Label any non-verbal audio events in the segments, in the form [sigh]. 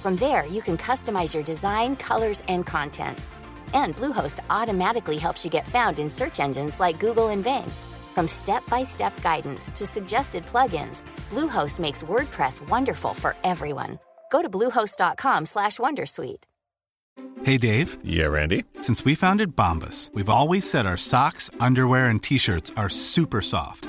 From there, you can customize your design, colors, and content. And Bluehost automatically helps you get found in search engines like Google and Bing. From step-by-step guidance to suggested plugins, Bluehost makes WordPress wonderful for everyone. Go to bluehost.com/wondersuite. Hey Dave, Yeah, Randy. since we founded Bombus, we've always said our socks, underwear, and t-shirts are super soft.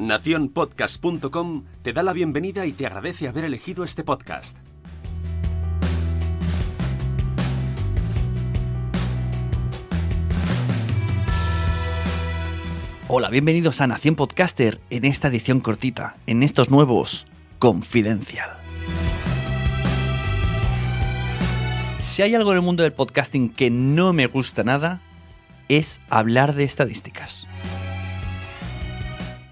Naciónpodcast.com te da la bienvenida y te agradece haber elegido este podcast. Hola, bienvenidos a Nación Podcaster en esta edición cortita, en estos nuevos Confidencial. Si hay algo en el mundo del podcasting que no me gusta nada, es hablar de estadísticas.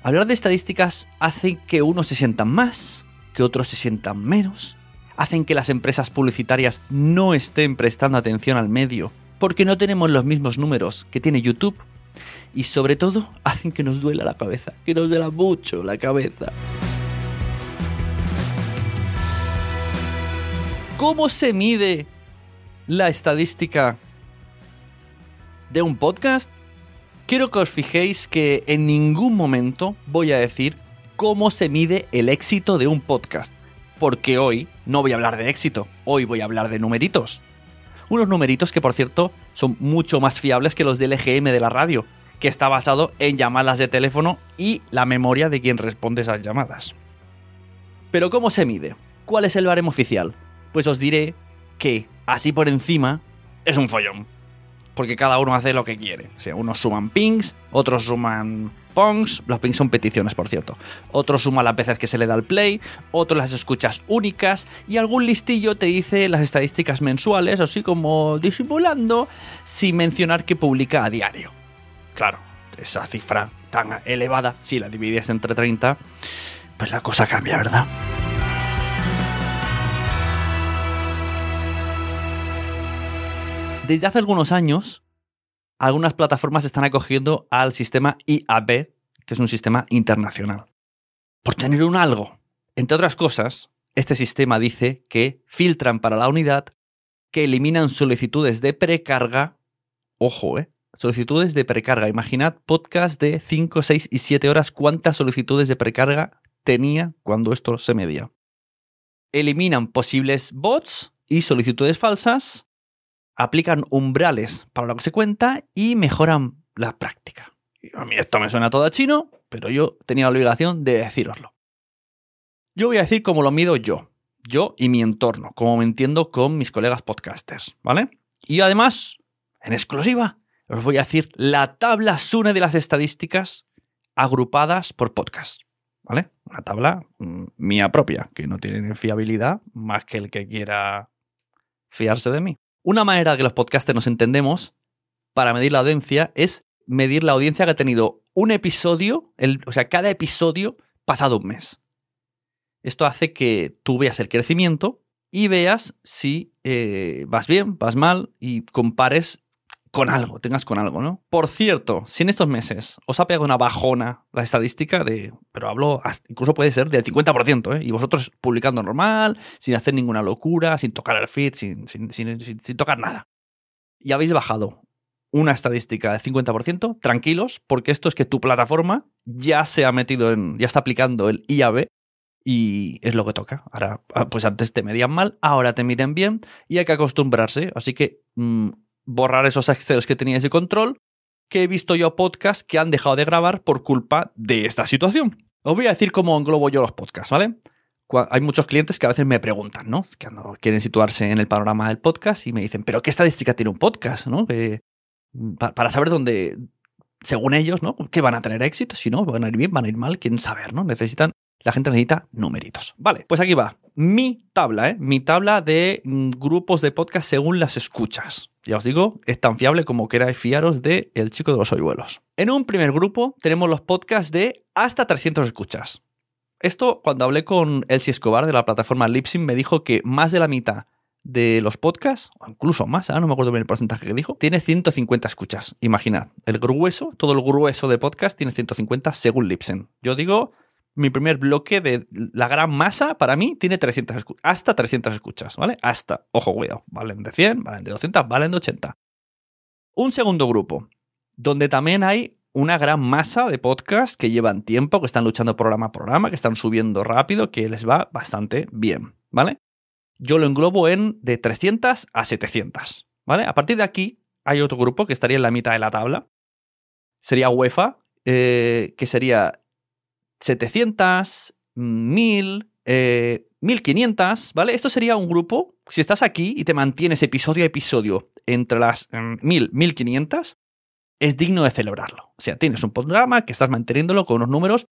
Hablar de estadísticas hace que unos se sientan más, que otros se sientan menos, hacen que las empresas publicitarias no estén prestando atención al medio, porque no tenemos los mismos números que tiene YouTube y sobre todo hacen que nos duela la cabeza, que nos duela mucho la cabeza. ¿Cómo se mide la estadística de un podcast? Quiero que os fijéis que en ningún momento voy a decir cómo se mide el éxito de un podcast, porque hoy no voy a hablar de éxito, hoy voy a hablar de numeritos. Unos numeritos que por cierto son mucho más fiables que los del EGM de la radio, que está basado en llamadas de teléfono y la memoria de quien responde esas llamadas. Pero ¿cómo se mide? ¿Cuál es el baremo oficial? Pues os diré que, así por encima, es un follón. Porque cada uno hace lo que quiere. O unos suman pings, otros suman pongs. Los pings son peticiones, por cierto. Otros suman las veces que se le da el play, otros las escuchas únicas y algún listillo te dice las estadísticas mensuales, así como disimulando, sin mencionar que publica a diario. Claro, esa cifra tan elevada, si la divides entre 30, pues la cosa cambia, ¿verdad? Desde hace algunos años, algunas plataformas están acogiendo al sistema IAB, que es un sistema internacional. Por tener un algo. Entre otras cosas, este sistema dice que filtran para la unidad, que eliminan solicitudes de precarga. Ojo, ¿eh? Solicitudes de precarga. Imaginad podcast de 5, 6 y 7 horas cuántas solicitudes de precarga tenía cuando esto se medía. Eliminan posibles bots y solicitudes falsas aplican umbrales para lo que se cuenta y mejoran la práctica. A mí esto me suena todo a chino, pero yo tenía la obligación de decíroslo. Yo voy a decir cómo lo mido yo, yo y mi entorno, como me entiendo con mis colegas podcasters, ¿vale? Y además, en exclusiva, os voy a decir la tabla SUNE de las estadísticas agrupadas por podcast, ¿vale? Una tabla mm, mía propia, que no tiene fiabilidad más que el que quiera fiarse de mí. Una manera que los podcasters nos entendemos para medir la audiencia es medir la audiencia que ha tenido un episodio, o sea, cada episodio pasado un mes. Esto hace que tú veas el crecimiento y veas si eh, vas bien, vas mal y compares con algo, tengas con algo, ¿no? Por cierto, si en estos meses os ha pegado una bajona la estadística de, pero hablo, incluso puede ser del 50%, ¿eh? Y vosotros publicando normal, sin hacer ninguna locura, sin tocar el feed, sin, sin, sin- sin- sin tocar nada. Y habéis bajado una estadística del 50%, tranquilos, porque esto es que tu plataforma ya se ha metido en, ya está aplicando el IAB y es lo que toca. Ahora, ah, pues antes te medían mal, ahora te miden bien y hay que acostumbrarse. Así que mm, borrar esos excels que teníais de control, que he visto yo podcasts que han dejado de grabar por culpa de esta situación. Os voy a decir cómo englobo yo los podcasts, ¿vale? Hay muchos clientes que a veces me preguntan, ¿no? Que quieren situarse en el panorama del podcast y me dicen, ¿pero qué estadística tiene un podcast, ¿no? para saber dónde, según ellos, ¿no? ¿Qué van a tener éxito? Si no, van a ir bien, van a ir mal, quieren saber, ¿no? Necesitan la gente necesita numeritos. Vale, pues aquí va. Mi tabla, ¿eh? Mi tabla de mm, grupos de podcast según las escuchas. Ya os digo, es tan fiable como queráis fiaros de El Chico de los Hoyuelos. En un primer grupo tenemos los podcasts de hasta 300 escuchas. Esto, cuando hablé con Elsie Escobar de la plataforma Lipsyn, me dijo que más de la mitad de los podcasts, o incluso más, ¿eh? no me acuerdo bien el porcentaje que dijo, tiene 150 escuchas. Imaginad, el grueso, todo el grueso de podcast tiene 150 según Lipsyn. Yo digo mi primer bloque de la gran masa, para mí, tiene 300 hasta 300 escuchas, ¿vale? Hasta, ojo, cuidado, valen de 100, valen de 200, valen de 80. Un segundo grupo, donde también hay una gran masa de podcasts que llevan tiempo, que están luchando programa a programa, que están subiendo rápido, que les va bastante bien, ¿vale? Yo lo englobo en de 300 a 700, ¿vale? A partir de aquí hay otro grupo que estaría en la mitad de la tabla. Sería UEFA, eh, que sería 700, 1000, 1500, ¿vale? Esto sería un grupo, si estás aquí y te mantienes episodio a episodio entre las 1000, mm, 1500, es digno de celebrarlo. O sea, tienes un programa que estás manteniéndolo con unos números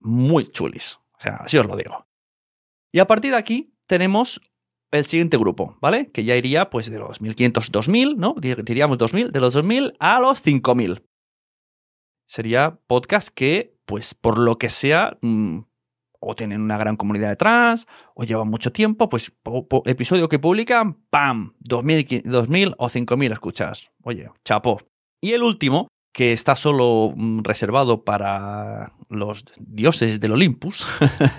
muy chulis. O sea, así os lo digo. Y a partir de aquí tenemos el siguiente grupo, ¿vale? Que ya iría pues de los 1500, 2000, ¿no? Diríamos 2000, de los 2000 a los 5000. Sería podcast que pues por lo que sea, mm, o tienen una gran comunidad detrás, o llevan mucho tiempo, pues episodio que publican, ¡pam! 2000, 2000 o 5000 escuchas. Oye, chapo. Y el último, que está solo mm, reservado para los dioses del Olympus,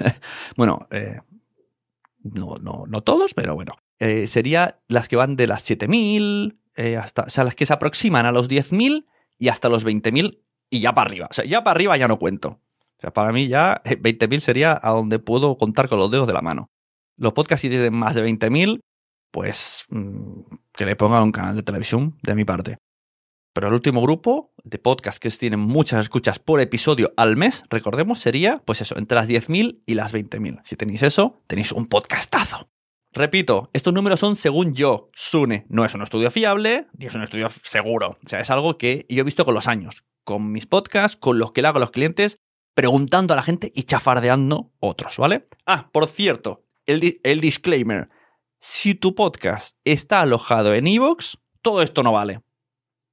[laughs] bueno, eh, no, no, no, todos, pero bueno, eh, sería las que van de las 7000, eh, hasta, o sea, las que se aproximan a los 10.000 y hasta los 20.000 y ya para arriba. O sea, ya para arriba ya no cuento. O sea, para mí ya 20.000 eh, sería a donde puedo contar con los dedos de la mano. Los podcasts si tienen más de 20.000, pues mm, que le pongan un canal de televisión de mi parte. Pero el último grupo de podcasts que tienen muchas escuchas por episodio al mes, recordemos, sería, pues eso, entre las 10.000 y las 20.000. Si tenéis eso, tenéis un podcastazo. Repito, estos números son según yo, Sune. No es un estudio fiable, ni es un estudio seguro. O sea, es algo que yo he visto con los años con mis podcasts, con los que le hago a los clientes, preguntando a la gente y chafardeando otros, ¿vale? Ah, por cierto, el, el disclaimer. Si tu podcast está alojado en Evox, todo esto no vale.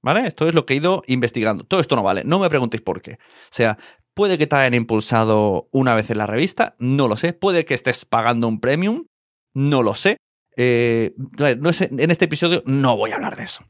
¿Vale? Esto es lo que he ido investigando. Todo esto no vale. No me preguntéis por qué. O sea, puede que te hayan impulsado una vez en la revista, no lo sé. Puede que estés pagando un premium, no lo sé. Eh, no es, en este episodio no voy a hablar de eso.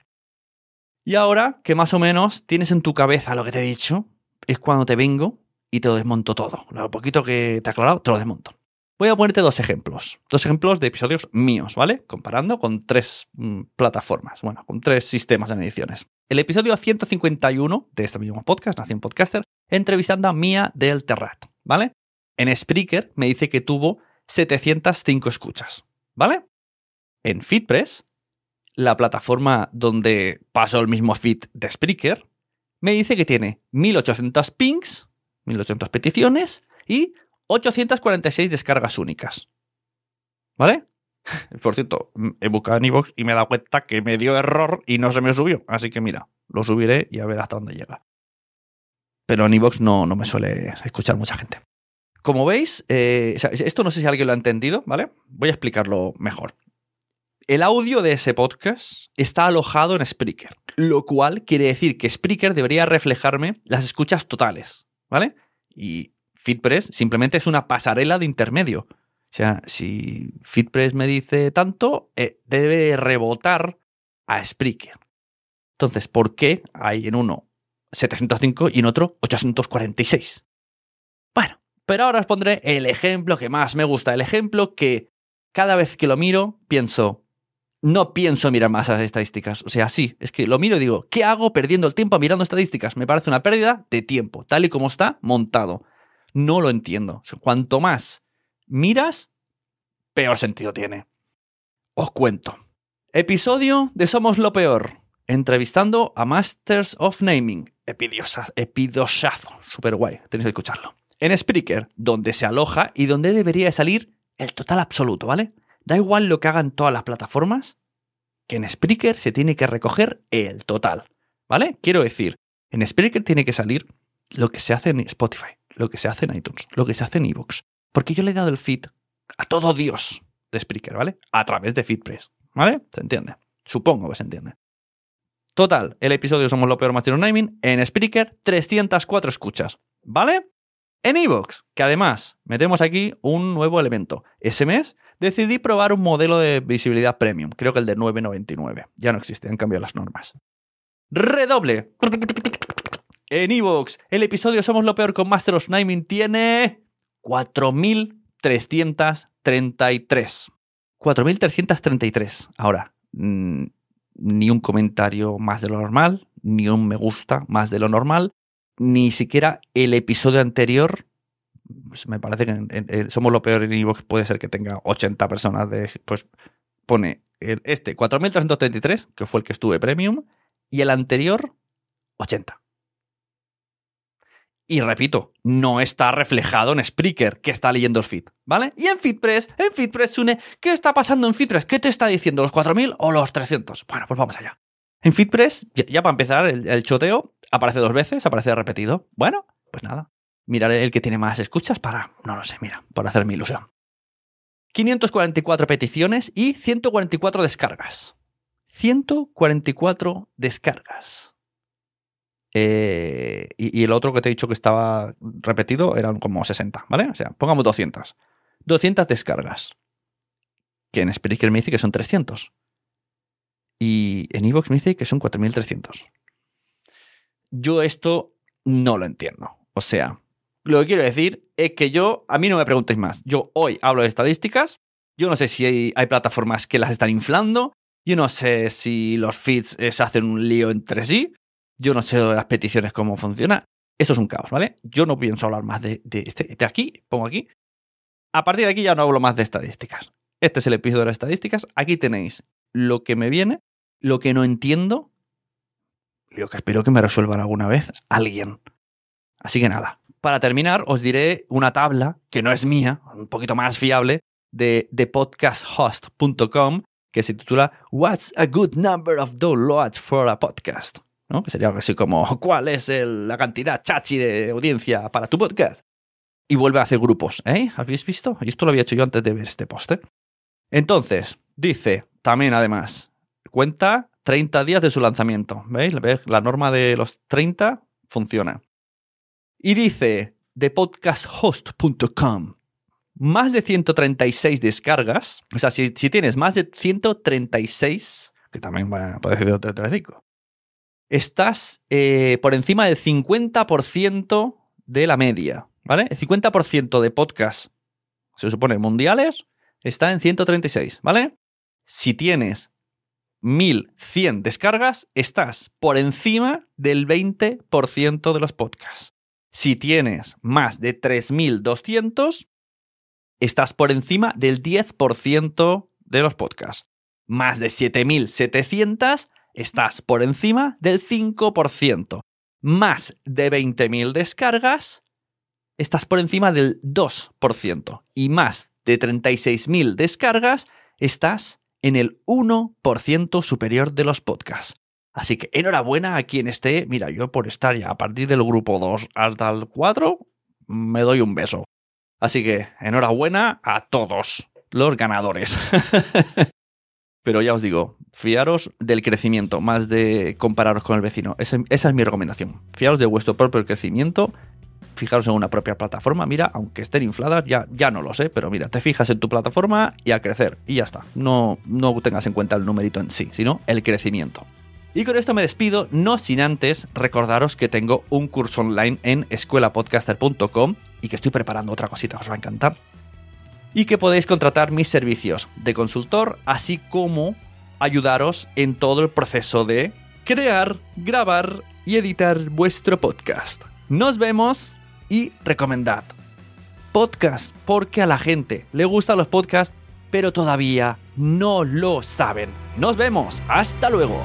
Y ahora que más o menos tienes en tu cabeza lo que te he dicho, es cuando te vengo y te lo desmonto todo. Lo poquito que te he aclarado, te lo desmonto. Voy a ponerte dos ejemplos. Dos ejemplos de episodios míos, ¿vale? Comparando con tres mm, plataformas, bueno, con tres sistemas de ediciones. El episodio 151 de este mismo podcast, Nación Podcaster, entrevistando a Mía del Terrat, ¿vale? En Spreaker me dice que tuvo 705 escuchas, ¿vale? En FitPress la plataforma donde paso el mismo feed de Spreaker, me dice que tiene 1800 pings, 1800 peticiones y 846 descargas únicas. ¿Vale? [laughs] Por cierto, he buscado en iVoox y me he dado cuenta que me dio error y no se me subió. Así que mira, lo subiré y a ver hasta dónde llega. Pero en iVoox no, no me suele escuchar mucha gente. Como veis, eh, esto no sé si alguien lo ha entendido, ¿vale? Voy a explicarlo mejor el audio de ese podcast está alojado en Spreaker, lo cual quiere decir que Spreaker debería reflejarme las escuchas totales, ¿vale? Y FitPress simplemente es una pasarela de intermedio. O sea, si FitPress me dice tanto, eh, debe rebotar a Spreaker. Entonces, ¿por qué hay en uno 705 y en otro 846? Bueno, pero ahora os pondré el ejemplo que más me gusta, el ejemplo que cada vez que lo miro pienso, no pienso mirar más las estadísticas. O sea, sí, es que lo miro y digo, ¿qué hago perdiendo el tiempo mirando estadísticas? Me parece una pérdida de tiempo, tal y como está montado. No lo entiendo. Cuanto más miras, peor sentido tiene. Os cuento. Episodio de Somos lo Peor. Entrevistando a Masters of Naming. Epidosazo. Súper guay. Tenéis que escucharlo. En Spreaker, donde se aloja y donde debería de salir el total absoluto, ¿vale? Da igual lo que hagan todas las plataformas, que en Spreaker se tiene que recoger el total, ¿vale? Quiero decir, en Spreaker tiene que salir lo que se hace en Spotify, lo que se hace en iTunes, lo que se hace en iVoox. Porque yo le he dado el feed a todo Dios de Spreaker, ¿vale? A través de FeedPress, ¿vale? ¿Se entiende? Supongo que se entiende. Total, el episodio Somos lo peor Master of Naming en Spreaker, 304 escuchas, ¿vale? En iVoox, que además metemos aquí un nuevo elemento. Ese mes decidí probar un modelo de visibilidad premium, creo que el de 9.99. Ya no existe, han cambiado las normas. Redoble. En iVoox, el episodio Somos lo peor con Master of Naming tiene 4.333. 4.333. Ahora, mm, ni un comentario más de lo normal, ni un me gusta más de lo normal, ni siquiera el episodio anterior. pues me parece que en Somos lo peor en iVoox puede ser que tenga 80 personas de. Pues pone el- este 4.333, que fue el que estuve premium, y el anterior 80. Y repito, no está reflejado en Spreaker, que está leyendo el feed, ¿vale? Y en FeedPress, en FeedPress, Sune, ¿qué está pasando en FeedPress? ¿Qué te está diciendo, los 4.000 o los 300? Bueno, pues vamos allá. En FeedPress, ya, para empezar, el choteo aparece dos veces, aparece repetido. Bueno, pues nada. Miraré el que tiene más escuchas para, no lo sé, mira, por hacerme ilusión. 544 peticiones y 144 descargas. 144 descargas. Eh, y, y el otro que te he dicho que estaba repetido eran como 60, ¿vale? O sea, pongamos 200. 200 descargas. Que en Spreaker me dice que son 300. Y en Evox me dice que son 4300. Yo esto no lo entiendo. O sea, lo que quiero decir es que yo, a mí no me preguntéis más. Yo hoy hablo de estadísticas. Yo no sé si hay, plataformas que las están inflando. Yo no sé si los feeds eh, se hacen un lío entre sí. Yo no sé las peticiones cómo funciona. Esto es un caos, ¿vale? Yo no pienso hablar más de, de, este, de aquí, pongo aquí. A partir de aquí ya no hablo más de estadísticas. Este es el episodio de las estadísticas. Aquí tenéis lo que me viene, lo que no entiendo, lo que espero que me resuelvan alguna vez alguien. Así que nada, para terminar os diré una tabla que no es mía, un poquito más fiable, de, de podcasthost.com que se titula What's a good number of downloads for a podcast? ¿no? Que sería algo así como ¿cuál es la cantidad chachi de audiencia para tu podcast? Y vuelve a hacer grupos, ¿eh? ¿Habéis visto? Y esto lo había hecho yo antes de ver este post. ¿eh? Entonces, dice también además, cuenta 30 días de su lanzamiento. ¿Veis? La norma de los 30 funciona. Y dice de podcasthost.com más de 136 descargas. O sea, si, si tienes más de 136, que también puede ser de 35, estás eh, por encima del 50% de la media. ¿Vale? El 50% de podcasts, se supone mundiales, está en 136, ¿vale? Si tienes 1100 descargas, estás por encima del 20% de los podcasts. Si tienes más de 3200, estás por encima del 10% de los podcasts. Más de 7700, estás por encima del 5%. Más de 20.000 descargas, estás por encima del 2%. Y más de 36.000 descargas, estás en el 1% superior de los podcasts. Así que enhorabuena a quien esté. Mira, yo por estar ya a partir del grupo 2 hasta el 4, me doy un beso. Así que enhorabuena a todos los ganadores. [laughs] Pero ya os digo, fiaros del crecimiento más de compararos con el vecino. Esa, esa es mi recomendación. Fiaros de vuestro propio crecimiento. Fijaros en una propia plataforma. Mira, aunque estén infladas, ya, ya no lo sé, pero mira, te fijas en tu plataforma y a crecer. Y ya está. No, no tengas en cuenta el numerito en sí, sino el crecimiento. Y con esto me despido, no sin antes recordaros que tengo un curso online en escuelapodcaster.com y que estoy preparando otra cosita, os va a encantar. Y que podéis contratar mis servicios de consultor, así como ayudaros en todo el proceso de crear, grabar y editar vuestro podcast. Nos vemos y recomendad podcast porque a la gente le gustan los podcasts, pero todavía no lo saben. Nos vemos. Hasta luego.